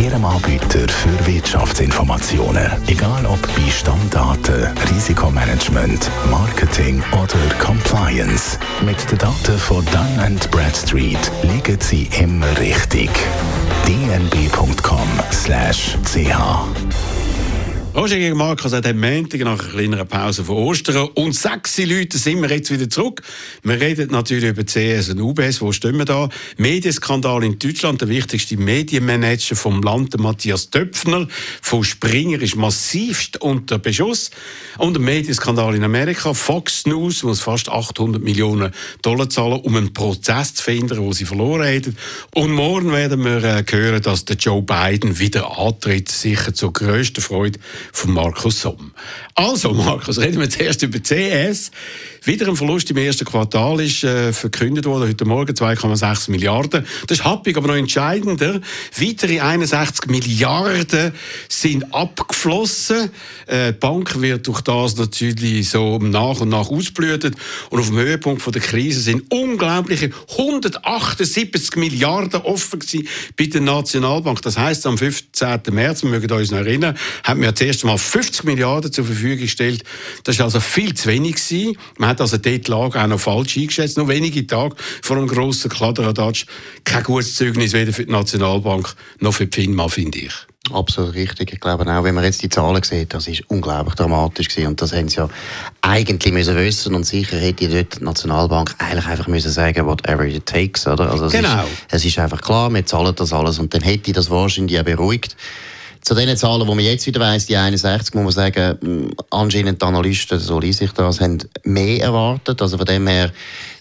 Ihrem Anbieter für Wirtschaftsinformationen. Egal ob bei Stammdaten, Risikomanagement, Marketing oder Compliance. Mit den Daten von Dun Bradstreet liegen Sie immer richtig. dnb.com/ch Roger gegen Markus hat am Montag nach einer kleinen Pause von Ostern und sechs Leute sind wir jetzt wieder zurück. Wir reden natürlich über CS und UBS. Wo stehen wir da? Medienskandal in Deutschland. Der wichtigste Medienmanager vom Land, Matthias Töpfner von Springer, ist massivst unter Beschuss. Und der Medienskandal in Amerika. Fox News muss fast 800 Millionen Dollar zahlen, um einen Prozess zu verhindern, den sie verloren haben. Und morgen werden wir äh, hören, dass der Joe Biden wieder antritt. Sicher zur grössten Freude von Markus Somm. Also, Markus, reden wir zuerst über CS. Wieder ein Verlust im ersten Quartal ist äh, verkündet worden, heute Morgen 2,6 Milliarden. Das ist happig, aber noch entscheidender. Weitere 61 Milliarden sind abgeflossen. Äh, die Bank wird durch das natürlich so nach und nach ausblütet. Und auf dem Höhepunkt der Krise sind unglaubliche 178 Milliarden offen gewesen bei der Nationalbank. Das heißt, am 15. März, wir mögen uns noch erinnern, haben wir das erste Mal 50 Milliarden zur Verfügung gestellt. Das ist also viel zu wenig gewesen. Hat also dort die Lage auch noch falsch eingeschätzt. Nur wenige Tage vor einem grossen Kladderadatsch. Kein gutes Zeugnis weder für die Nationalbank noch für die FINMA, finde ich. Absolut richtig. Ich glaube auch, wenn man jetzt die Zahlen sieht, das ist unglaublich dramatisch gewesen. Und das haben sie ja eigentlich müssen wissen. Und sicher hätte dort die Nationalbank eigentlich einfach müssen sagen, whatever it takes, oder? Also es genau. Ist, es ist einfach klar, wir zahlen das alles. Und dann hätte das wahrscheinlich auch beruhigt. Zu den Zahlen, die man jetzt wieder weiss, die 61, muss man sagen, anscheinend die Analysten, so lese ich das, haben mehr erwartet. Also von dem her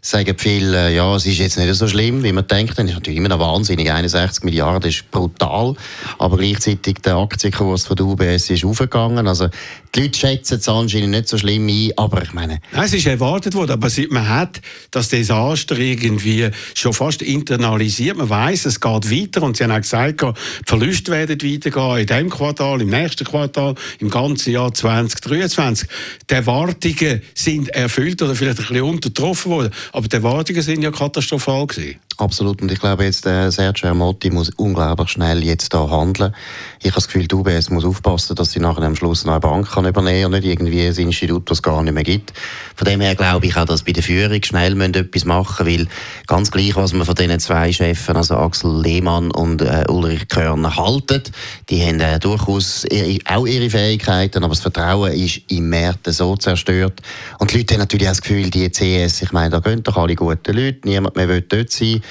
sagen viele, ja, es ist jetzt nicht so schlimm, wie man denkt. Das ist natürlich immer noch wahnsinnig. 61 Milliarden ist brutal. Aber gleichzeitig der Aktienkurs von der UBS ist aufgegangen. Also, die Leute schätzen es anscheinend nicht so schlimm ein. Aber ich meine. Nein, es ist erwartet worden. Aber man hat das Desaster irgendwie schon fast internalisiert. Man weiß, es geht weiter. Und sie haben auch gesagt, die Verluste werden weitergehen in diesem Quartal, im nächsten Quartal, im ganzen Jahr 2023. Die Erwartungen sind erfüllt oder vielleicht ein bisschen untertroffen worden. Aber die Erwartungen sind ja katastrophal gewesen. Absolut. Und ich glaube jetzt, äh, Sergio Ermotti muss unglaublich schnell jetzt da handeln. Ich habe das Gefühl, die UBS muss aufpassen, dass sie nachher am Schluss noch eine Bank kann übernehmen und nicht irgendwie ein Institut, das es gar nicht mehr gibt. Von dem her glaube ich auch, dass bei der Führung schnell etwas machen weil ganz gleich, was man von diesen zwei Chefen, also Axel Lehmann und äh, Ulrich Körner, halten, die haben äh, durchaus ihre, auch ihre Fähigkeiten, aber das Vertrauen ist im Märkten so zerstört. Und die Leute haben natürlich auch das Gefühl, die CS, ich meine, da gehen doch alle guten Leute, niemand mehr will dort sein.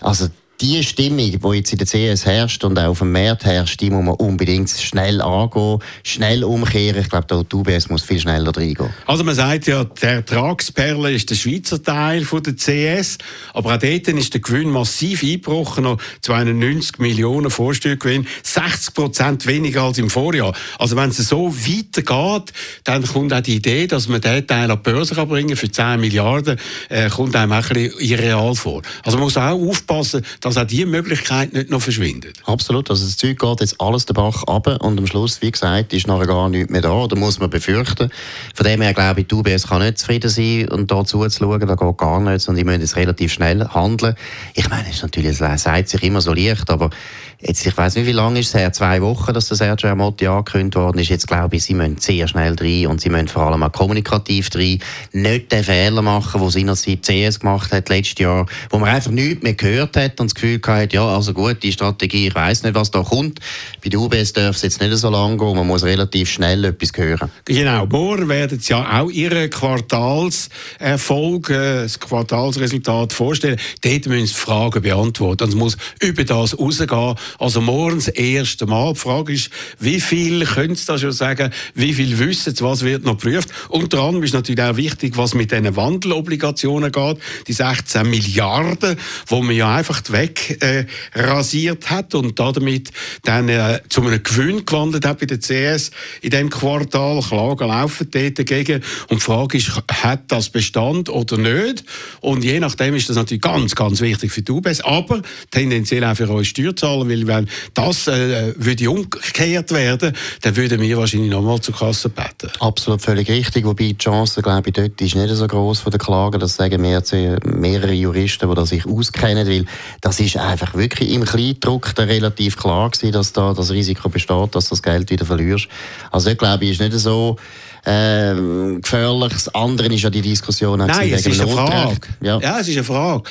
Also die Stimmung, die jetzt in der CS herrscht und auch auf dem Markt herrscht, die muss man unbedingt schnell angehen, schnell umkehren. Ich glaube, die UBS muss viel schneller reingehen. Also man sagt ja, der Ertragsperle ist der Schweizer Teil von der CS, aber auch dort ist der Gewinn massiv eingebrochen, noch 290 Millionen Vorsteuergewinn, 60 Prozent weniger als im Vorjahr. Also wenn es so weitergeht, dann kommt auch die Idee, dass man diesen Teil an die Börse kann bringen für 10 Milliarden, äh, kommt einem auch ein bisschen irreal vor. Also man muss auch aufpassen, dass auch diese Möglichkeit nicht noch verschwindet. Absolut, also das Zeug geht jetzt alles den Bach ab und am Schluss, wie gesagt, ist nachher gar nichts mehr da, da muss man befürchten. Von dem her glaube ich, die UBS kann nicht zufrieden sein und da zuzuschauen, da geht gar nichts und die müssen jetzt relativ schnell handeln. Ich meine, es ist natürlich, es sagt sich immer so leicht, aber Jetzt, ich weiß nicht, wie lange ist es her? Zwei Wochen, dass der Sergio Amotti angekündigt worden ist. Jetzt glaube ich, sie müssen sehr schnell rein und sie müssen vor allem auch kommunikativ rein. Nicht den Fehler machen, den seinerzeit CS gemacht hat letztes Jahr, wo man einfach nichts mehr gehört hat und das Gefühl hatte, ja, also gut, die Strategie, ich weiß nicht, was da kommt. Bei der UBS darf es jetzt nicht so lange gehen, man muss relativ schnell etwas hören. Genau, morgen werden sie ja auch ihren Quartalserfolg, äh, das Quartalsresultat vorstellen. Dort müssen sie Fragen beantworten. Und es muss über das rausgehen, also morgen das erste Mal. Die Frage ist, wie viel können Sie da schon sagen, wie viel wissen Sie, was wird noch geprüft? Unter anderem ist natürlich auch wichtig, was mit diesen Wandelobligationen geht, die 16 Milliarden, wo man ja einfach wegrasiert äh, hat und damit dann äh, zu einem Gewinn gewandelt hat bei der CS in dem Quartal. Klagen laufen dort dagegen und die Frage ist, hat das Bestand oder nicht? Und je nachdem ist das natürlich ganz, ganz wichtig für die UBS, aber tendenziell auch für eure Steuerzahler, weil wenn das äh, würde umgekehrt werden, dann würden wir wahrscheinlich nochmal zur Kasse beten. Absolut völlig richtig, wobei die Chance, glaube ich, dort ist nicht so groß von der Klage, das sagen mehr, mehrere Juristen, die sich auskennen, weil das ist einfach wirklich im Kleindruck relativ klar gewesen, dass da das Risiko besteht, dass du das Geld wieder verlierst. Also ich glaube, ist nicht so ähm, gefährlich. Das andere ist ja die Diskussion Nein, es ist eine Frage. Ja. ja, es ist eine Frage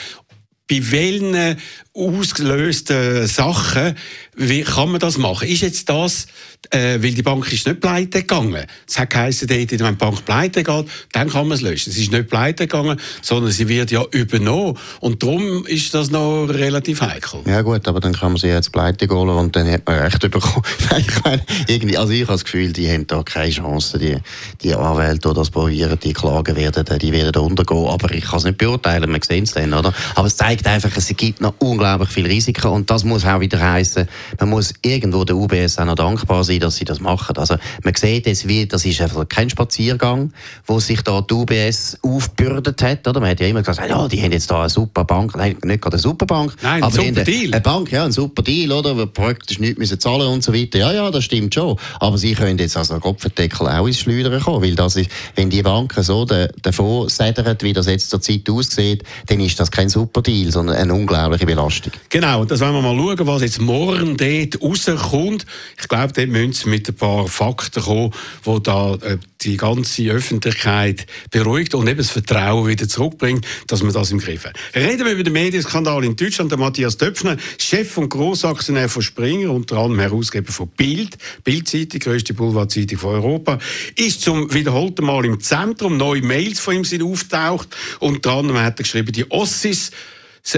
bei welchen ausgelösten Sachen, wie kann man das machen? Ist jetzt das, äh, weil die Bank ist nicht pleite gegangen. Es hat geheißen, wenn die Bank pleite geht, dann kann man es löschen. Es ist nicht pleite gegangen, sondern sie wird ja übernommen. Und darum ist das noch relativ heikel. Ja gut, aber dann kann man sie jetzt pleite holen und dann hat man Recht bekommen. ich meine, irgendwie, also ich habe das Gefühl, die haben da keine Chance. Die, die Anwälte, die das probieren, die klagen werden, die werden untergehen. Aber ich kann es nicht beurteilen, wir sehen es dann, oder? Aber es zeigt einfach, es gibt noch unglaublich viel Risiken und das muss auch wieder heißen, man muss irgendwo der UBS auch noch dankbar sein, dass sie das machen. Also man sieht jetzt, wie, das ist einfach kein Spaziergang, wo sich da die UBS aufgebürdet hat. Oder? Man hat ja immer gesagt, ja, die haben jetzt da eine super Bank. Nein, nicht gerade eine super Bank. Nein, aber ein super Deal. Eine Bank, ja, ein super Deal, oder? Wo praktisch nichts müssen zahlen und so weiter. Ja, ja, das stimmt schon. Aber sie können jetzt also Kopfendeckel auch ins Schleudern kommen, weil das ist, wenn die Banken so davon sädern, wie das jetzt zur Zeit aussieht, dann ist das kein super Deal, sondern eine unglaubliche Belastung. Genau, das wollen wir mal schauen, was jetzt morgen dort rauskommt. Ich glaube, dort müssen sie mit ein paar Fakten kommen, die da äh, die ganze Öffentlichkeit beruhigt und eben das Vertrauen wieder zurückbringt, dass man das im Griff hat. Reden wir über den Medienskandal in Deutschland. Der Matthias Döpfner, Chef und Grossaktionär von Springer, unter anderem Herausgeber von Bild, Bild-Zeitung, grösste Boulevardzeitung von Europa, ist zum wiederholten Mal im Zentrum. Neue Mails von ihm sind auftaucht. Unter anderem hat er geschrieben, die Ossis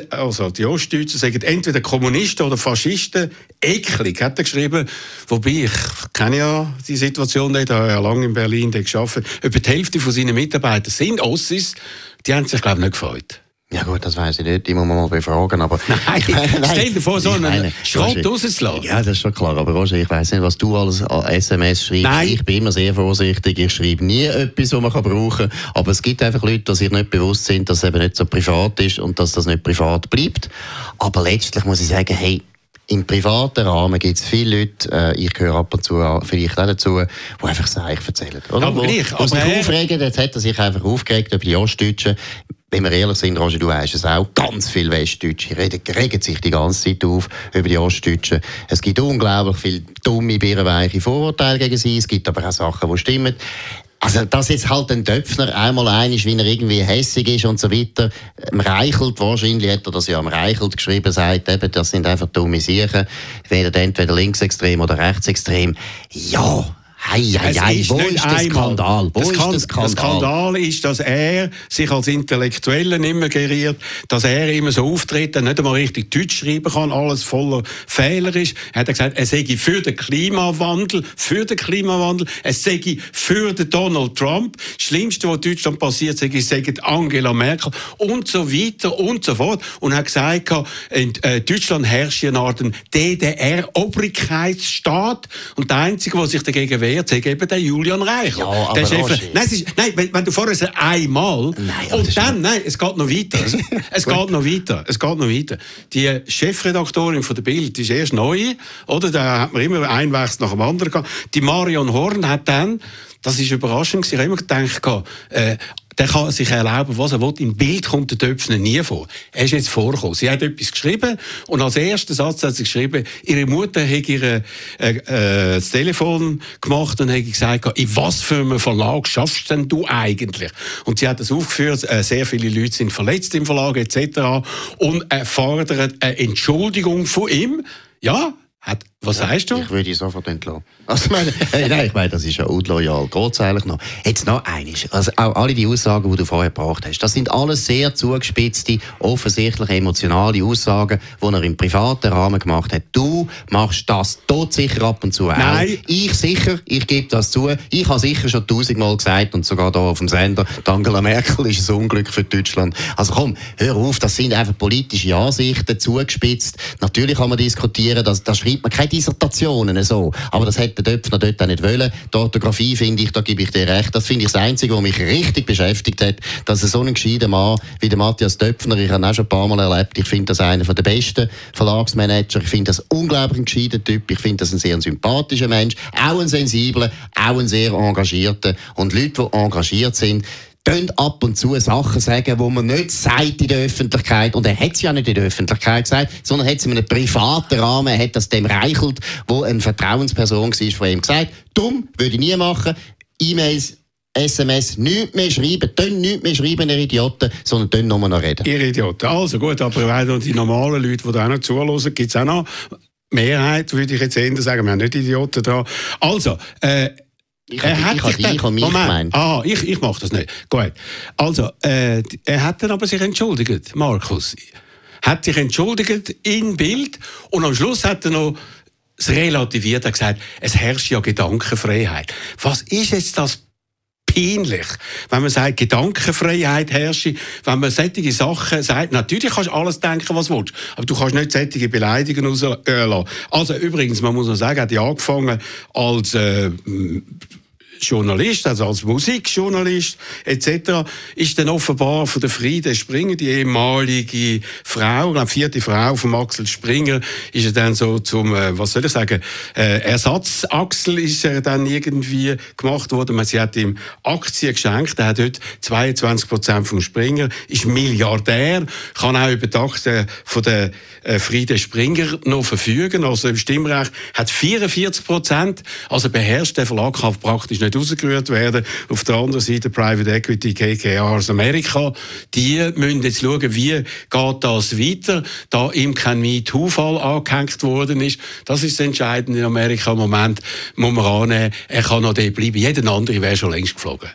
also die Ostdeutschen sagen entweder Kommunisten oder Faschisten. Eklig, hat er geschrieben. Wobei, ich kenne ja die Situation nicht, ich habe ja lange in Berlin gearbeitet. Über die Hälfte von seinen Mitarbeitern sind Ossis. Die haben sich, glaube ich, nicht gefreut. Ja gut, das weiß ich nicht, die muss man mal befragen, aber... Nein, nein stell dir vor, so einen Schrott rauszulassen. Ja, das ist schon klar, aber Roger, ich weiß nicht, was du alles an SMS schreibst. Nein. Ich bin immer sehr vorsichtig, ich schreibe nie etwas, was man brauchen kann, aber es gibt einfach Leute, die sich nicht bewusst sind, dass es eben nicht so privat ist und dass das nicht privat bleibt. Aber letztlich muss ich sagen, hey, im privaten Rahmen gibt es viele Leute, äh, ich gehöre ab und zu vielleicht auch dazu, die einfach Seich erzählen. Oder? Aber gleich. Aber sich aufregen, jetzt hat er sich einfach aufgeregt über die Ostdeutschen wenn wir ehrlich sind, Roger, du weißt es auch, ganz viele Westdeutsche regen, regen sich die ganze Zeit auf über die Ostdeutschen. Es gibt unglaublich viele dumme, birrenweiche Vorurteile gegen sie. Es gibt aber auch Sachen, die stimmen. Also, dass jetzt halt ein Töpfner einmal einig, wie er irgendwie hässig ist und so weiter, am Reichelt, wahrscheinlich hat er das ja am Reichelt geschrieben, sagt eben, das sind einfach dumme Sachen, entweder linksextrem oder rechtsextrem. Ja, Hei, hei, hei. Wo ist der Skandal? Wo ist der Skandal? Der Skandal ist, dass er sich als Intellektueller immer geriert, dass er immer so auftritt, nicht einmal richtig Deutsch schreiben kann, alles voller Fehler ist. Er hat gesagt, er sei für den Klimawandel, für den Klimawandel, er sei für den Donald Trump. Das Schlimmste, was Deutschland passiert, sei, sei Angela Merkel und so weiter und so fort. Und er hat gesagt, in äh, Deutschland herrscht eine Art DDR-Obrigkeitsstaat und der Einzige, der sich dagegen wehrt, erklärt, eben der Julian Reichel. Ja, der Chef, nein, ist, nein wenn, wenn, du vorher sagst, einmal nein, und dann, nein, es geht noch weiter. es geht noch weiter. Es geht noch weiter. Die Chefredaktorin von der Bild ist erst neu, oder? Da hat man immer ein Wechsel nach dem anderen gehabt. Die Marion Horn hat dann, das ist überraschend, ich habe immer gedacht, äh, der kann sich erlauben, was er will. Im Bild kommt der Töpfner nie vor. Er ist jetzt vorgekommen. Sie hat etwas geschrieben und als ersten Satz hat sie geschrieben, ihre Mutter hat ihr äh, äh, das Telefon gemacht und hat gesagt, in was für einem Verlag schaffst denn du eigentlich? Und sie hat das aufgeführt, äh, sehr viele Leute sind verletzt im Verlag etc. und äh, fordert eine Entschuldigung von ihm. Ja, Was sagst du? Ich würde ihn sofort entlassen. Also, meine, hey, nein, ich meine, das ist ja unloyal. Geht eigentlich noch? Jetzt noch eines. Also, auch alle die Aussagen, die du vorher gebracht hast, das sind alles sehr zugespitzte, offensichtlich emotionale Aussagen, die er im privaten Rahmen gemacht hat. Du machst das todsicher ab und zu auch. Nein. Ich sicher, ich gebe das zu. Ich habe sicher schon tausendmal gesagt und sogar da auf dem Sender, Angela Merkel ist ein Unglück für Deutschland. Also komm, hör auf, das sind einfach politische Ansichten, zugespitzt. Natürlich kann man diskutieren, da das schreibt man keine Dissertationen so. Aber das hätte Döpfner dort auch nicht wollen. Die Orthographie finde ich, da gebe ich dir recht, das finde ich das Einzige, was mich richtig beschäftigt hat, dass so ein gescheiter Mann wie der Matthias Döpfner, ich habe ihn auch schon ein paar Mal erlebt, ich finde das einer der besten Verlagsmanager, ich finde das unglaublich ein gescheiter Typ, ich finde das ein sehr sympathischer Mensch, auch ein sensibler, auch ein sehr engagierter. Und Leute, die engagiert sind, können ab und zu Sachen sagen, wo man nicht sagt in der Öffentlichkeit. Und er hat es ja nicht in der Öffentlichkeit gesagt, sondern hat es in einem privaten Rahmen, er hat das dem Reichelt, wo eine Vertrauensperson war, von ihm gesagt. Dumm, würde ich nie machen. E-Mails SMS nicht mehr schreiben, dann nicht mehr schreiben, ihr Idioten, sondern dann nur noch reden. Ihr Idioten. Also gut, aber die normalen Leute, die da auch noch zuhören, gibt es auch noch Mehrheit, würde ich jetzt eher sagen. Wir haben nicht Idioten da. Also, äh, ich habe hat ich, dich und mich gemeint. Ah, ich, ich mache das nicht. Gut. Also, äh, er hat dann aber sich entschuldigt, Markus. Hat sich entschuldigt in Bild und am Schluss hat er noch es relativiert, er gesagt, es herrscht ja Gedankenfreiheit. Was ist jetzt das peinlich, wenn man sagt, Gedankenfreiheit herrsche, wenn man solche Sachen sagt, natürlich kannst du alles denken, was du willst, aber du kannst nicht solche Beleidigungen rauslassen. Also übrigens, man muss noch sagen, hat ja angefangen als äh, Journalist, also als Musikjournalist etc., ist dann offenbar von der Friede Springer, die ehemalige Frau, die vierte Frau von Axel Springer, ist er dann so zum, äh, was soll ich sagen, äh, Ersatzaxel ist er dann irgendwie gemacht worden. Man, sie hat ihm Aktien geschenkt, er hat heute 22 Prozent vom Springer, ist Milliardär, kann auch über die Aktien von der äh, Friede Springer noch verfügen, also im Stimmrecht hat 44 Prozent, also beherrscht der Verlag, praktisch nicht rausgerührt werden. Auf der anderen Seite Private Equity, KKR aus Amerika, die müssen jetzt schauen, wie geht das weiter, da ihm kein MeToo-Fall angehängt worden ist. Das ist das Entscheidende in Amerika im Moment, muss man annehmen, er kann noch dort bleiben. Jeder andere wäre schon längst geflogen.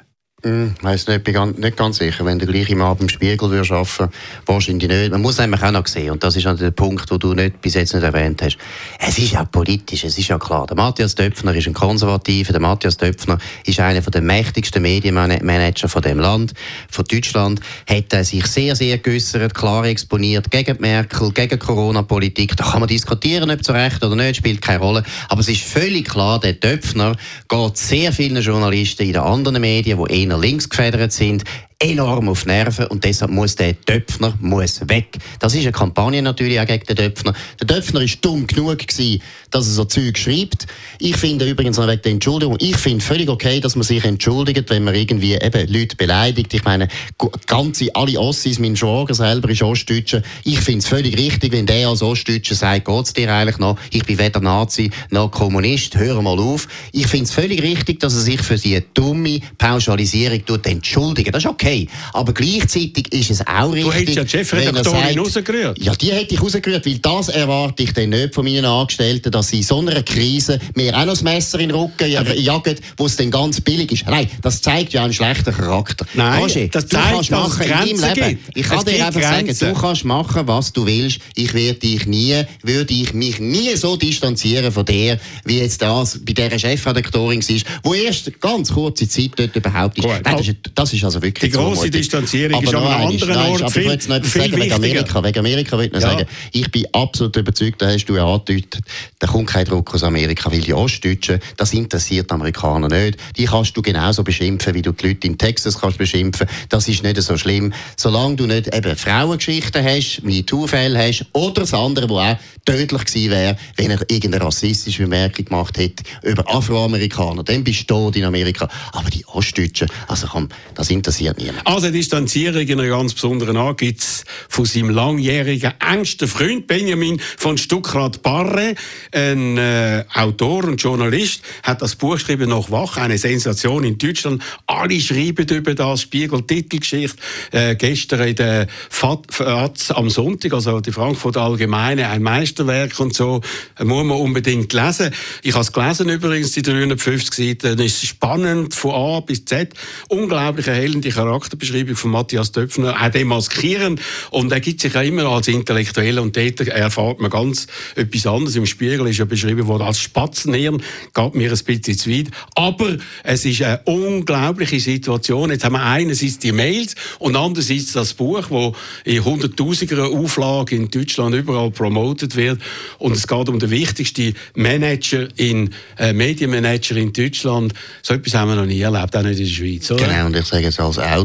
Hm, ich weiss nicht, bin nicht ganz sicher. Wenn du gleich im Abend im Spiegel würdest arbeiten wahrscheinlich nicht. Man muss nämlich auch noch sehen, und das ist der Punkt, den du nicht, bis jetzt nicht erwähnt hast. Es ist ja politisch, es ist ja klar. Der Matthias Döpfner ist ein Konservativer, der Matthias Döpfner ist einer der mächtigsten Medienmanager von dem Land, von Deutschland, hat sich sehr, sehr geäussert, klar exponiert gegen Merkel, gegen Corona-Politik. Da kann man diskutieren, ob zu Recht oder nicht, spielt keine Rolle. Aber es ist völlig klar, der Döpfner geht sehr vielen Journalisten in den anderen Medien, die links gefedert sind, enorm auf Nerven und deshalb muss der Döpfner muss weg. Das ist eine Kampagne natürlich auch gegen den Döpfner. Der Döpfner ist dumm genug gewesen, dass er so Zeug schreibt. Ich finde übrigens noch wegen der Entschuldigung, ich finde völlig okay, dass man sich entschuldigt, wenn man irgendwie eben Leute beleidigt. Ich meine, ganze, alle Ossis, mein Schwager selber ist Ostdeutscher. Ich finde es völlig richtig, wenn der als Ostdeutscher sagt, geht's dir eigentlich noch? Ich bin weder Nazi noch Kommunist, hör mal auf. Ich finde es völlig richtig, dass er sich für seine dumme Pauschalisierung entschuldigt. Das ist okay okay. Aber gleichzeitig ist es auch richtig. Du hättest ja die Chefredaktorin rausgerührt. Ja, die hätte ich rausgerührt, weil das erwarte ich dann nicht von meinen Angestellten, dass sie in so einer Krise mir auch noch das Messer in den Rücken jagen, wo es dann ganz billig ist. Nein, das zeigt ja einen schlechten Charakter. Nein, Roger, das zeigt, du kannst machen in meinem Leben. Gibt. Ich kann es dir einfach Grenzen. sagen, du kannst machen, was du willst. Ich werde dich nie, würde ich mich nie so distanzieren von dir, wie jetzt das bei dieser Chefredaktorin war, wo erst ganz kurze Zeit dort überhaupt ist. Nein, das, ist das ist also wirklich grosse Distanzierung aber ist an einem anderen nein, Ort viel, ich noch viel sagen, wegen Amerika, wegen Amerika will ich ja. sagen, ich bin absolut überzeugt, da hast du ja angedeutet, da kommt kein Druck aus Amerika, weil die Ostdeutschen, das interessiert die Amerikaner nicht. Die kannst du genauso beschimpfen, wie du die Leute in Texas kannst beschimpfen. Das ist nicht so schlimm. Solange du nicht eben Frauengeschichten hast, MeToo-Fälle hast oder das andere, wo auch tödlich gewesen wäre, wenn er irgendeine rassistische Bemerkung gemacht hätte über Afroamerikaner, dann bist du tot in Amerika. Aber die Ostdeutschen, also komm, das interessiert Niemand. Also Distanzierung in einer ganz besonderen Art gibt es von seinem langjährigen engsten Freund Benjamin von Stuckrad-Barre, ein äh, Autor und Journalist, hat das Buch geschrieben «Noch wach», eine Sensation in Deutschland. Alle schreiben über das, Spiegel, Titelgeschichte, äh, gestern in der FAZ am Sonntag, also die Frankfurter Allgemeine, ein Meisterwerk und so, muss man unbedingt lesen. Ich habe es gelesen übrigens, die 350 Seiten, es ist spannend, von A bis Z, unglaublich erhellende Charakterbeschreibung von Matthias Döpfner, auch demaskierend und er gibt sich ja immer als Intellektueller und dort erfahrt man ganz etwas anderes. Im Spiegel ist ja beschrieben worden als Spatzenhirn, geht mir ein bisschen zu weit, aber es ist eine unglaubliche Situation. Jetzt haben wir einerseits die Mails und andererseits das Buch, das in hunderttausiger Auflage in Deutschland überall promotet wird und es geht um den wichtigsten Manager in äh, Medienmanager in Deutschland. So etwas haben wir noch nie erlebt, auch nicht in der Schweiz, oder? Genau, und ich sage es als Autor,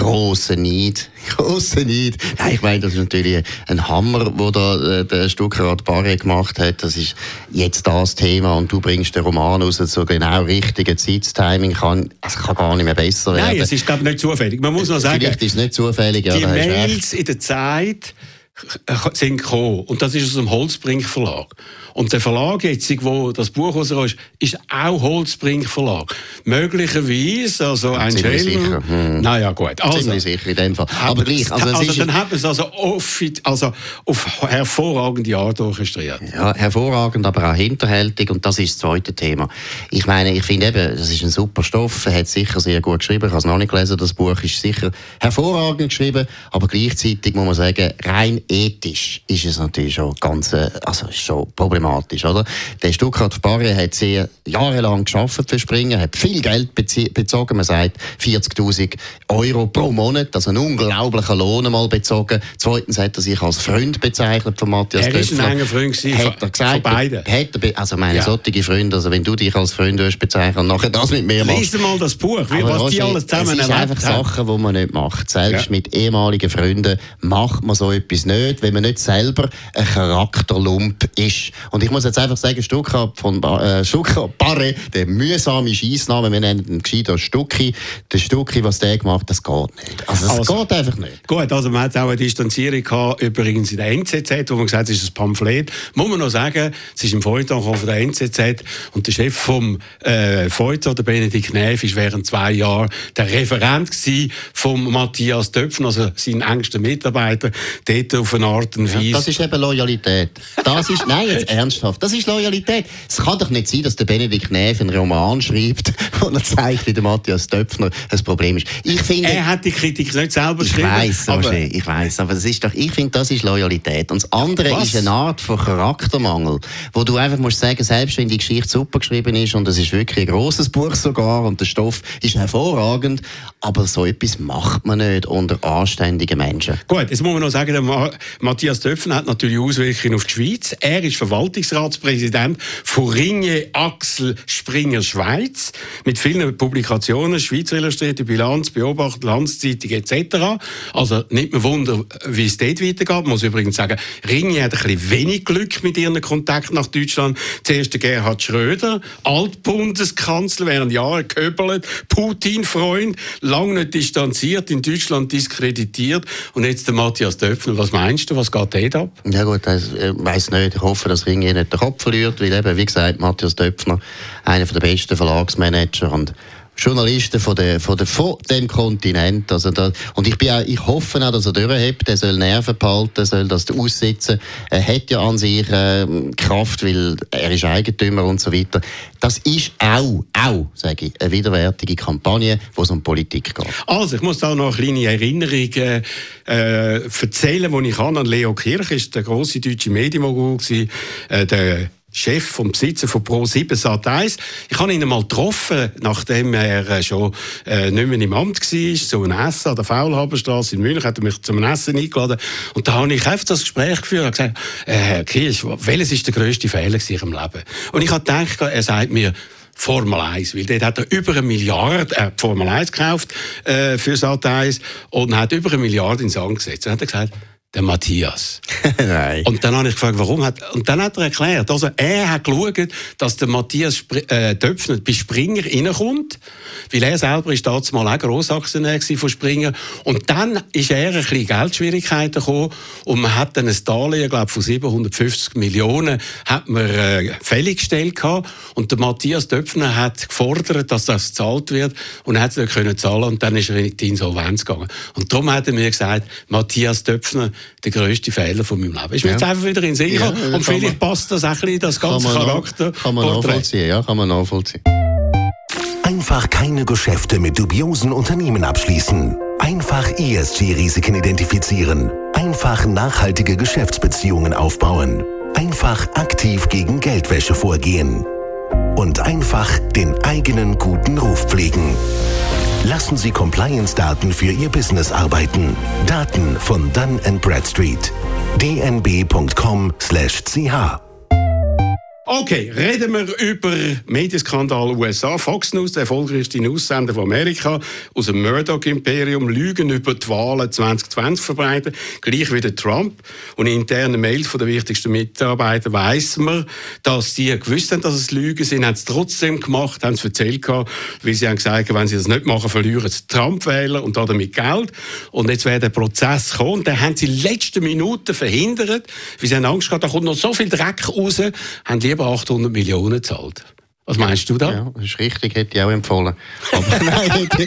Grosse Neid. Grosse Neid. Nein, ich meine, das ist natürlich ein Hammer, wo da äh, der Stuckrad Barre gemacht hat. Das ist jetzt das Thema und du bringst den Roman raus zu genau richtigen Zeittiming. Kann, es kann gar nicht mehr besser werden. Nein, es ist, glaube ich, nicht zufällig. Man muss noch sagen, Vielleicht ist es nicht zufällig, ja, die Mails in der Zeit sind gekommen. Und das ist aus dem Holzbrink Verlag. Und der Verlag jetzt, wo das Buch rauskommt, ist auch Holzbrink Verlag. Möglicherweise, also ein sicher. Hm. Naja, gut. Also, Ziemlich sicher in dem Fall. aber, gleich, also, also ist, dann hat man es also, auf, also auf hervorragende Art orchestriert. Ja, hervorragend, aber auch hinterhältig. Und das ist das zweite Thema. Ich meine, ich finde eben, das ist ein super Stoff. Er hat sicher sehr gut geschrieben. Ich habe es noch nicht gelesen. Das Buch ist sicher hervorragend geschrieben. Aber gleichzeitig muss man sagen, rein ethisch ist es natürlich schon ganz, äh, also ist schon problematisch, oder? Der Stuttgart Barre hat sehr jahrelang geschafft für Springen, hat viel Geld bezogen. Man sagt 40.000 Euro pro Monat, also einen unglaublichen Lohn mal bezogen. Zweitens hat er sich als Freund bezeichnet von Matthias Er ist ein enger Freund hat er gesagt, von beiden. Er, also meine Ja. solche Freunde, also wenn du dich als Freund hast bezeichnet und nachher das mit mir machst. Lies mal das Buch, wie, was die alles zusammen Es erlebt einfach haben. Sachen, die man nicht macht. Selbst Ja. mit ehemaligen Freunden macht man so etwas nicht, wenn man nicht selber ein Charakterlump ist. Und ich muss jetzt einfach sagen, Stuckrad von äh, Stuckrad Barre, der mühsame Scheissname, wir nennen ihn gescheiter Stucki, der Stucki, was der gemacht hat, das geht nicht. Also, das Also- geht einfach nicht. Gut, also man hat auch eine Distanzierung gehabt, übrigens in der NZZ, wo man gesagt hat, es ist ein Pamphlet. Muss man noch sagen, es ist im Feuilleton von der NZZ und der Chef vom äh, Feuilleton, der Benedikt Neff, ist während zwei Jahren der Referent vom Matthias Töpfen, also sein engster Mitarbeiter, dort auf eine Art und Weise. Das ist eben Loyalität. Das ist, nein, jetzt ernsthaft. Das ist Loyalität. Es kann doch nicht sein, dass der Benedikt Neff einen Roman schreibt, wo er zeigt, wie der Matthias Döpfner ein Problem ist. Ich finde, er hat die Kritik nicht selber ich geschrieben. weiß, aber ich weiß, aber das ist doch, ich finde, das ist Loyalität. Und das andere Was? ist eine Art von Charaktermangel, wo du einfach musst sagen, selbst wenn die Geschichte super geschrieben ist und es ist wirklich ein großes Buch sogar und der Stoff ist hervorragend, aber so etwas macht man nicht unter anständigen Menschen. Gut, jetzt muss man noch sagen, Matthias Töpfen hat natürlich Auswirkungen auf die Schweiz. Er ist Verwaltungsratspräsident von Ringe Axel Springer Schweiz mit vielen Publikationen, Schweizer Illustrierte Bilanz, Beobachter, Landszeitung etc. Also nicht mehr Wunder, wie es dort weitergeht. Muss übrigens sagen, Ringe hat ein wenig Glück mit ihren Kontakten nach Deutschland. Zuerst der Gerhard Schröder, Altbundeskanzler, während Jahre geköbelt, Putin-Freund, lange nicht distanziert, in Deutschland diskreditiert und jetzt der Matthias Döpfner. Was meinst du, was geht dort ab? Ja gut, ich äh, weiß nicht. Ich hoffe, dass Ringe nicht den Kopf verliert, weil eben, wie gesagt, Matthias Döpfner, einer der besten Verlagsmanager und Journalisten von, der, von, der, von dem Kontinent. Also da, und ich, bin auch, ich hoffe auch, dass er durchhebt. Er soll Nerven behalten, soll das aussitzen. Er hat ja an sich äh, Kraft, weil er ist Eigentümer und so weiter. Das ist auch, auch, sage ich, eine widerwärtige Kampagne, wo es um Politik geht. Also, ich muss da noch eine kleine Erinnerung äh, äh, erzählen, die ich an Leo Kirch ist der große deutsche Medienmogul äh, der Chef vom Besitzer von Pro7 Sat1. Ich habe ihn einmal getroffen, nachdem er äh, schon äh, nicht mehr im Amt war, zu einem Essen an der Faulhaberstraße in München, hat er mich zum Essen eingeladen. Und da habe ich einfach das Gespräch geführt und gesagt, äh, Herr Kirch, welches ist der grösste Fehler in Ihrem Leben? Und ich habe gedacht, er sagt mir, Formel 1, weil dort hat er über eine Milliarde, hat Formel 1 gekauft äh, für Sat 1 und hat über eine Milliarde ins Sand. Und hat er gesagt, der Matthias. Nein. Und dann habe ich gefragt, warum hat, und dann hat er erklärt, also er hat geschaut, dass der Matthias äh, Döpfner bei Springer reinkommt, weil er selber ist damals mal auch Grossaktionär von Springer. Und dann ist er ein bisschen Geldschwierigkeiten gekommen und man hat dann ein Darlehen, glaube von 750 Millionen, hat man äh, fällig gestellt gehabt. Und der Matthias Döpfner hat gefordert, dass das gezahlt wird und er hat es nicht können zahlen und dann ist er in die Insolvenz gegangen. Und darum hat er mir gesagt, Matthias Döpfner, der grösste Fehler von meinem Leben. Ist mir Ja. jetzt einfach wieder in den Sinn Ja, und vielleicht man- passt das auch ein bisschen in das ganze kann Charakter. kann man nachvollziehen, ja, kann man nachvollziehen. Einfach keine Geschäfte mit dubiosen Unternehmen abschließen. Einfach ESG-Risiken identifizieren. Einfach nachhaltige Geschäftsbeziehungen aufbauen. Einfach aktiv gegen Geldwäsche vorgehen. Und einfach den eigenen guten Ruf pflegen. Lassen Sie Compliance-Daten für Ihr Business arbeiten. Daten von Dun Bradstreet. dnb.com/ch Okay, reden wir über Medienskandal USA. Fox News, der erfolgreichste News-Sender von Amerika, aus dem Murdoch-Imperium, Lügen über die Wahlen 2020 verbreiten, gleich wie der Trump. Und in internen Mails von den wichtigsten Mitarbeitern weiss man, dass die gewusst haben, dass es Lügen sind, haben es trotzdem gemacht, haben es erzählt gehabt, weil sie haben gesagt, wenn sie das nicht machen, verlieren sie Trump-Wähler und damit Geld. Und jetzt wäre der Prozess gekommen, und den haben sie in letzten Minuten verhindert, weil sie haben Angst gehabt, da kommt noch so viel Dreck raus, haben lieber 800 Millionen gezahlt. Was meinst du da? Ja, das ist richtig, hätte ich auch empfohlen. Aber nein, hätte,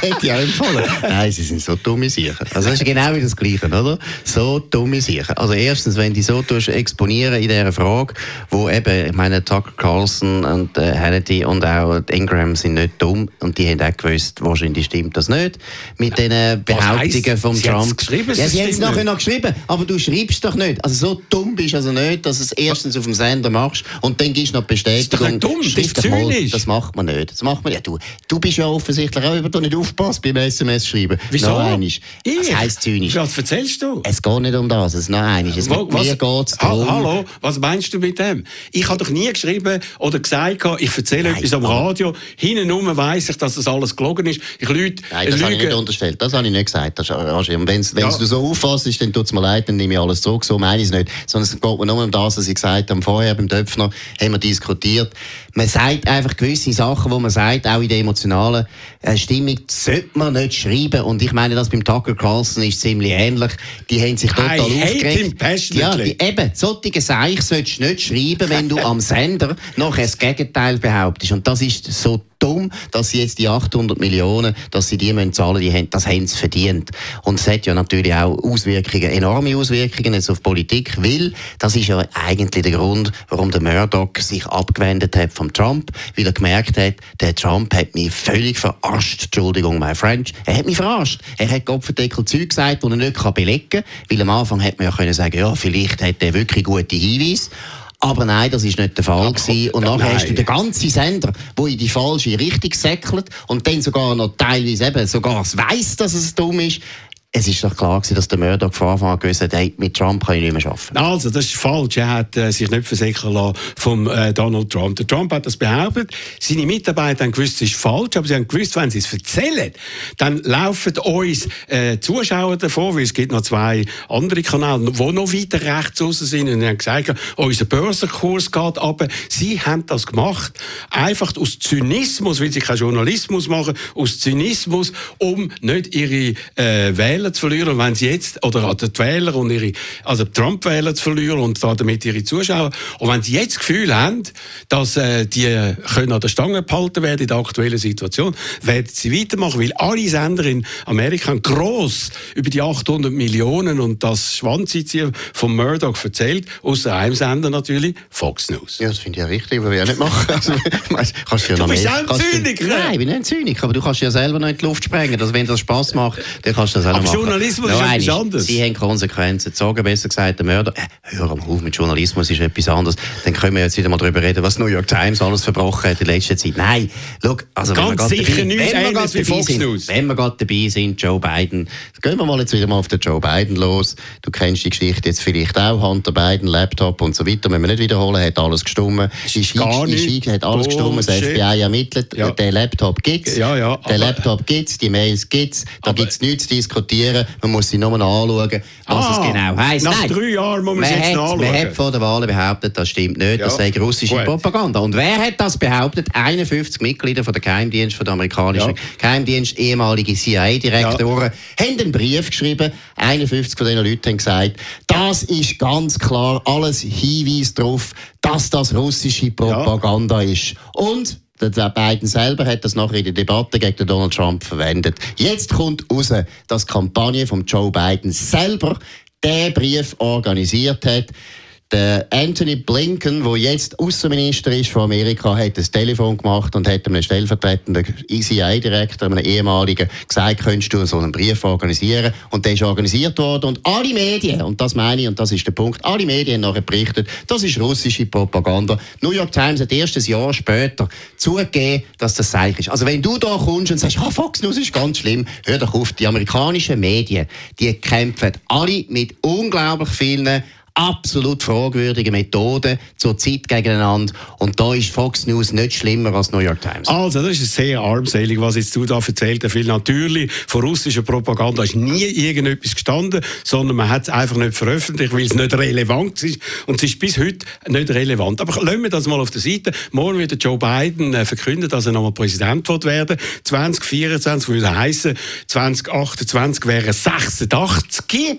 hätte ich auch empfohlen. Nein, sie sind so dumme Sachen. Also das ist genau wie das Gleiche, oder? So dumme Sachen. Also erstens, wenn die so tust, exponieren in dieser Frage, wo eben, ich meine, Tucker Carlson und äh, Hannity und auch Ingram sind nicht dumm und die haben auch gewusst, wahrscheinlich stimmt das nicht, mit den Behauptungen vom sie haben's Trump. geschrieben, ja, es sie haben es nachher nicht. noch geschrieben, aber du schreibst doch nicht. Also so dumm bist du also nicht, dass du es erstens auf dem Sender machst und dann gibst du noch Bestätigung. doch nicht dumm, mal. Das macht man nicht. Das macht man ja. Du, du bist ja offensichtlich auch über du nicht aufpasst beim SMS schreiben. Wieso? Noch einmal. Ich? Das heisst zynisch. Was erzählst du? Es geht nicht um das. Es noch einmal. Es, Wo- mit mir geht es Ha- darum. Hallo, was meinst du mit dem? Ich habe doch nie geschrieben oder gesagt, ich erzähle Nein, etwas am Radio. Hintenrum weiss ich, dass das alles gelogen ist. Ich lüge. Nein, das habe ich nicht lüge. unterstellt. Das habe ich nicht gesagt. Das Roger. Und wenn's, wenn's Ja. du so auffasst, dann tut es mir leid, dann nehme ich alles zurück. So meine ich es nicht. Sondern es geht mir nur um das, was ich gesagt habe. Vorher beim Döpfner haben wir diskutiert. Man sagt einfach gewisse Sachen, wo man sagt, auch in der emotionalen äh, Stimmung, sollte man nicht schreiben. Und ich meine, das beim Tucker Carlson ist ziemlich ähnlich. Die haben sich total I aufgeregt. Ja, die, eben, solche Seich solltest du nicht schreiben, wenn du am Sender nachher das Gegenteil behauptest. Und das ist so dumm, dass sie jetzt die 800 Millionen, dass sie die müssen zahlen, die haben, das haben sie verdient. Und es hat ja natürlich auch Auswirkungen, enorme Auswirkungen jetzt auf Politik, weil das ist ja eigentlich der Grund, warum der Murdoch sich abgewendet hat vom Trump, weil er gemerkt hat, der Trump hat mich völlig verarscht, Entschuldigung, my French, er hat mich verarscht. Er hat Kopfendeckel Zeug gesagt, die er nicht belegen kann, weil am Anfang hätte man ja können sagen, ja, vielleicht hat er wirklich gute Hinweise, aber nein, das ist nicht der Fall gewesen. Und nachher hast du den ganzen Sender, wo in die falsche Richtung säckelt und dann sogar noch teilweise eben sogar weiss, dass es dumm ist. Es ist doch klar gewesen, dass der Murdoch von Anfang an gewusst hat, hey, mit Trump kann ich nicht mehr arbeiten. Also, das ist falsch. Er hat äh, sich nicht versichern lassen vom äh, Donald Trump. Der Trump hat das behauptet. Seine Mitarbeiter haben gewusst, es ist falsch, aber sie haben gewusst, wenn sie es erzählen, dann laufen uns äh, Zuschauer davor, weil es gibt noch zwei andere Kanäle, die noch weiter rechts raus sind und haben gesagt, unser Börsenkurs geht ab. Sie haben das gemacht, einfach aus Zynismus, weil sie keinen Journalismus machen, aus Zynismus, um nicht ihre äh, Wähler zu verlieren. Und wenn sie jetzt, oder die Wähler und ihre, also Trump-Wähler zu verlieren und damit ihre Zuschauer. Und wenn sie jetzt das Gefühl haben, dass äh, die können an der Stange behalten werden in der aktuellen Situation, werden sie weitermachen, weil alle Sender in Amerika gross über die 800 Millionen und das Schwanzziehen von Murdoch erzählt, außer einem Sender natürlich, Fox News. Ja, das finde ich ja richtig, würde ich auch nicht machen. Also, kannst ja Du bist auch ein du- Zyniker. Nein, ich bin nicht ein Zyniker, aber du kannst ja selber noch in die Luft sprengen. Also, wenn das Spass macht, dann kannst du das auch Aber machen. Journalismus ist etwas anderes. Sie haben Konsequenzen gezogen, besser gesagt, der Mörder. Äh, hör mal auf, mit Journalismus ist etwas anderes. Dann können wir jetzt wieder mal darüber reden, was New York Times alles verbrochen hat in letzter Zeit. Nein, schau, also wenn Ganz wir gerade sicher dabei, nichts wenn wir wie sind, News. wenn wir gerade dabei sind, Joe Biden, gehen wir mal jetzt wieder mal auf den Joe Biden los. Du kennst die Geschichte jetzt vielleicht auch, Hunter Biden, Laptop und so weiter. Wenn wir nicht wiederholen, hat alles gestummen. Ist gar ist- nicht. hat alles gestummen, das. FBI ermittelt, Ja. der Laptop gibt's. Ja, ja, aber- Laptop gibt's, die Mails gibt's, da Aber- gibt's nichts zu diskutieren. Diskutieren, man muss sie nur anschauen, was Ah, es genau heisst. nach drei Jahren muss man es jetzt hat, anschauen. Man hat vor der Wahl behauptet, das stimmt nicht, Ja. das sei russische Gut. Propaganda. Und wer hat das behauptet? 51 Mitglieder von der Geheimdienst, von der amerikanischen Ja. Geheimdienst, ehemalige CIA-Direktoren, haben einen Brief geschrieben. 51 von diesen Leuten haben gesagt, das ist ganz klar alles Hinweis darauf, dass das russische Propaganda ist. Und der Biden selber hat das nachher in der Debatte gegen Donald Trump verwendet. Jetzt kommt raus, dass die Kampagne von Joe Biden selber den Brief organisiert hat. Der Anthony Blinken, der jetzt Außenminister ist von Amerika, hat das Telefon gemacht und hat einem stellvertretenden CIA-Direktor, einem ehemaligen, gesagt, könntest du so einen Brief organisieren? Und der ist organisiert worden und alle Medien, und das meine ich, und das ist der Punkt, alle Medien haben nachher berichtet, das ist russische Propaganda. New York Times hat erst ein Jahr später zugegeben, dass das Seich ist. Also wenn du da kommst und sagst, ah, Fox News ist ganz schlimm, hör doch auf, die amerikanischen Medien, die kämpfen alle mit unglaublich vielen absolut fragwürdigen Methoden zur Zeit gegeneinander. Und da ist Fox News nicht schlimmer als New York Times. Also, das ist sehr armselig, was jetzt du da erzählt hast. Natürlich von russischer Propaganda ist nie irgendetwas gestanden, sondern man hat es einfach nicht veröffentlicht, weil es nicht relevant ist. Und es ist bis heute nicht relevant. Aber lassen wir das mal auf der Seite. Morgen wird Joe Biden äh, verkünden, dass er nochmal Präsident wird werden. 2024 würde heißen, 2028 wäre 86.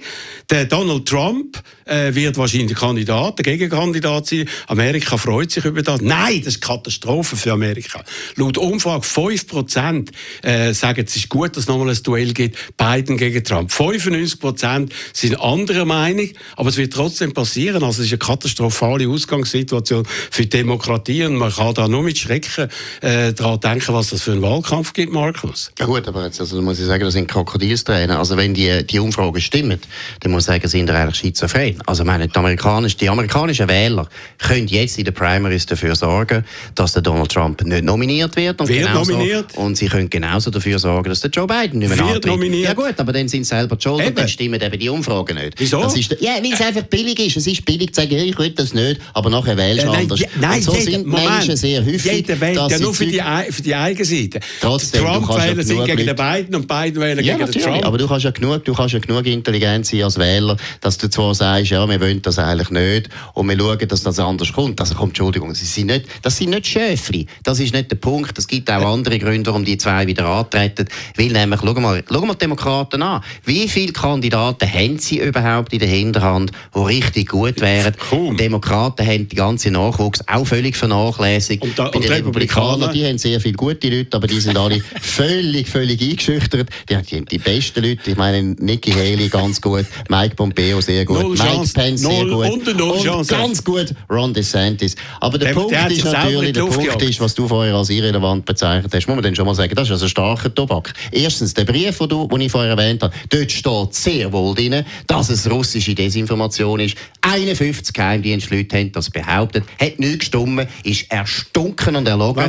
Der Donald Trump äh, wird wahrscheinlich Kandidat, der Gegenkandidat sein. Amerika freut sich über das. Nein, das ist Katastrophe für Amerika. Laut Umfrage 5% äh, sagen, es ist gut, dass es nochmal ein Duell gibt, Biden gegen Trump. 95% sind anderer Meinung, aber es wird trotzdem passieren. Also es ist eine katastrophale Ausgangssituation für die Demokratie und man kann da nur mit Schrecken äh, daran denken, was das für einen Wahlkampf gibt, Markus. Ja gut, aber jetzt also muss ich sagen, das sind Krokodilstränen. Also wenn die, die Umfragen stimmen, dann muss ich sagen, sind wir eigentlich schizophren. Also meine, die, amerikanischen, die amerikanischen Wähler können jetzt in den Primaries dafür sorgen, dass der Donald Trump nicht nominiert wird. Und Wird genauso, nominiert? Und sie können genauso dafür sorgen, dass der Joe Biden nicht mehr Wird antritt. nominiert? Ja gut, aber dann sind sie selber die schuld Eben. und dann stimmen eben die Umfragen nicht. Wieso? Das ist, ja, weil es einfach billig ist. Es ist billig zu sagen, ich will das nicht, aber nachher wählst du Äh, anders. je- nein, und so jeder- sind Moment. Menschen sehr häufig. Jeder wählt dass ja nur für die, für die eigene Seite. Trotzdem, du Trump kannst ja wählen sind gegen den Biden und Biden wählen Ja, gegen den. Trump. Aber du kannst ja genug, du kannst ja genug intelligent sein als Wähler, dass du zwar sagst, ja, wir wollen das eigentlich nicht und wir schauen, dass das anders kommt. Also kommt, Entschuldigung, sie sind nicht, das sind nicht Schäfli. Das ist nicht der Punkt. Es gibt auch andere Gründe, warum die zwei wieder antreten. Weil nämlich, schau mal, schau mal die Demokraten an. Wie viele Kandidaten haben sie überhaupt in der Hinterhand, die richtig gut wären? Die Demokraten haben die ganze Nachwuchs auch völlig vernachlässigt. Und da- Bei und den die Republikanern, Republikaner? die haben sehr viele gute Leute, aber die sind alle völlig, völlig eingeschüchtert. Die haben die, die besten Leute, ich meine, Nikki Haley ganz gut, Mike Pompeo sehr gut, Null Mike Chance, Pence sehr gut und Null Chance. ganz gut Ron DeSantis. Aber der, Der- Punkt der ist natürlich, der Punkt ist, was du vorher als irrelevant bezeichnet hast, muss man dann schon mal sagen, das ist also starker Tobak. Erstens, der Brief, den, du, den ich vorher erwähnt habe, dort steht sehr wohl drin, dass es russische Desinformation ist. 51 Geheimdienstleute haben das behauptet, hat nichts gestummen, ist erstunken und erlogen.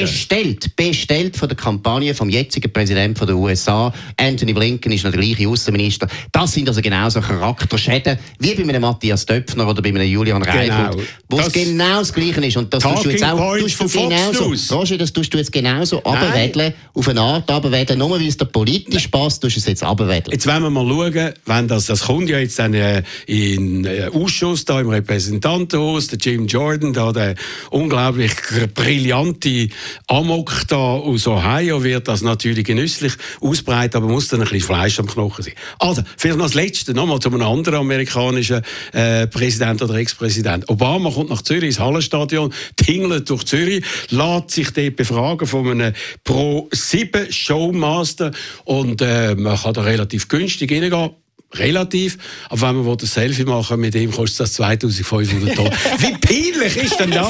Bestellt, bestellt von der Kampagne vom jetzigen Präsidenten der USA. Anthony Blinken ist noch der gleiche Außenminister. Das sind also genauso Charakterschäden wie bei einem Matthias Töpfner oder bei einem Julian Reichelt, wo es genau das Gleiche ist. Und das tust du jetzt Talking auch tust du genauso, News. Roger, das tust du jetzt genauso abwedeln, auf eine Art abwedeln, nur weil es dir politisch passt, tust du es jetzt abwedeln. Jetzt wollen wir mal schauen, wenn das, das kommt ja jetzt dann äh, in äh, Ausschuss da im Repräsentantenhaus, der Jim Jordan, da der unglaublich brillante Amok da aus Ohio wird das natürlich genüsslich ausbreiten, aber muss dann ein bisschen Fleisch am Knochen sein. Also, vielleicht noch das Letzte, nochmal zu einem anderen amerikanischen äh, Präsident oder Ex-Präsident. Obama kommt nach Zürich ins Hallenstadion, tingelt durch Zürich, lässt sich dort befragen von einem Pro-7-Showmaster und äh, man kann da relativ günstig reingehen. Relativ. Aber wenn man ein Selfie machen mit ihm, kostet das 2500 Dollar. Wie peinlich ist denn das?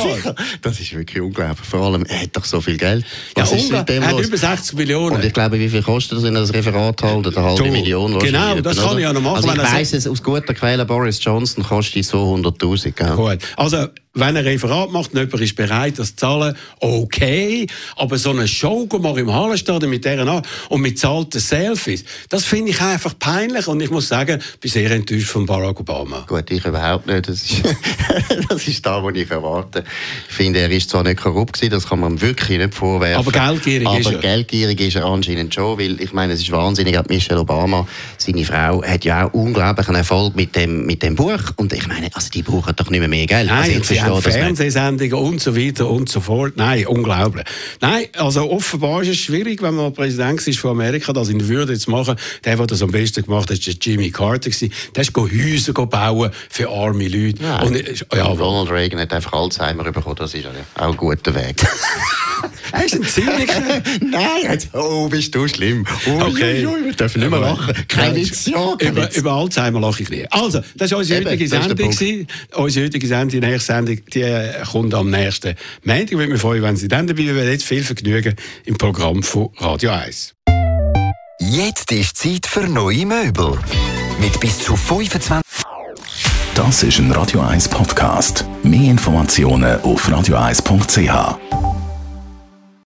Das ist wirklich unglaublich. Vor allem, er hat doch so viel Geld. Ja, Was ist Ungarn mit dem hat los? über 60 Millionen. Und ich glaube, wie viel kostet das, wenn er das Referat hält? Eine halbe Du, Million genau, das kann ich ja noch machen, Also ich er weiss es aus guter Quelle, Boris Johnson kostet 200'000. gell? Gut. Also, wenn ein Referat macht und jemand ist bereit, das zu zahlen, okay. Aber so eine Show machen im Hallenstadion mit deren an und mit zahlten Selfies, das finde ich einfach peinlich und ich muss sagen, ich bin sehr enttäuscht von Barack Obama. Gut, ich überhaupt nicht. Das ist, das ist da, was ich erwarte. Ich finde, er ist zwar nicht korrupt gewesen, das kann man wirklich nicht vorwerfen. Aber geldgierig aber ist er. geldgierig ist er anscheinend schon, weil ich meine, es ist wahnsinnig, auch Michelle Obama, seine Frau, hat ja auch unglaublichen Erfolg mit dem, mit dem Buch und ich meine, also die brauchen doch nicht mehr mehr Geld. Nein, also haben. Fernsehsendungen und so weiter und so fort. Nein, unglaublich. Nein, also offenbar ist es schwierig, wenn man Präsident ist von Amerika, das in Würde zu machen. Der, der das am besten gemacht hat, war Jimmy Carter. Der ist Häuser bauen für arme Leute. Nein. Und, äh, ja, Ronald Reagan hat einfach Alzheimer bekommen, das ist ja auch ein guter Weg. er ist ein Zyniker. Nein, jetzt, oh, bist du schlimm. Oh, Okay. ui, ui, wir dürfen nicht mehr lachen. Kein Witz, ja, kein über, Witz. über Alzheimer lache ich nicht. Also, das war unsere Eben, heutige Sendung. Unsere heutige Sendung, die nächste Sendung, die äh, kommt am nächsten Montag. Ich würde mich freuen, wenn Sie dann dabei wären. Jetzt viel Vergnügen im Programm von Radio 1. Jetzt ist Zeit für neue Möbel. Mit bis zu 25 Das ist ein Radio 1 Podcast. Mehr Informationen auf radio1.ch.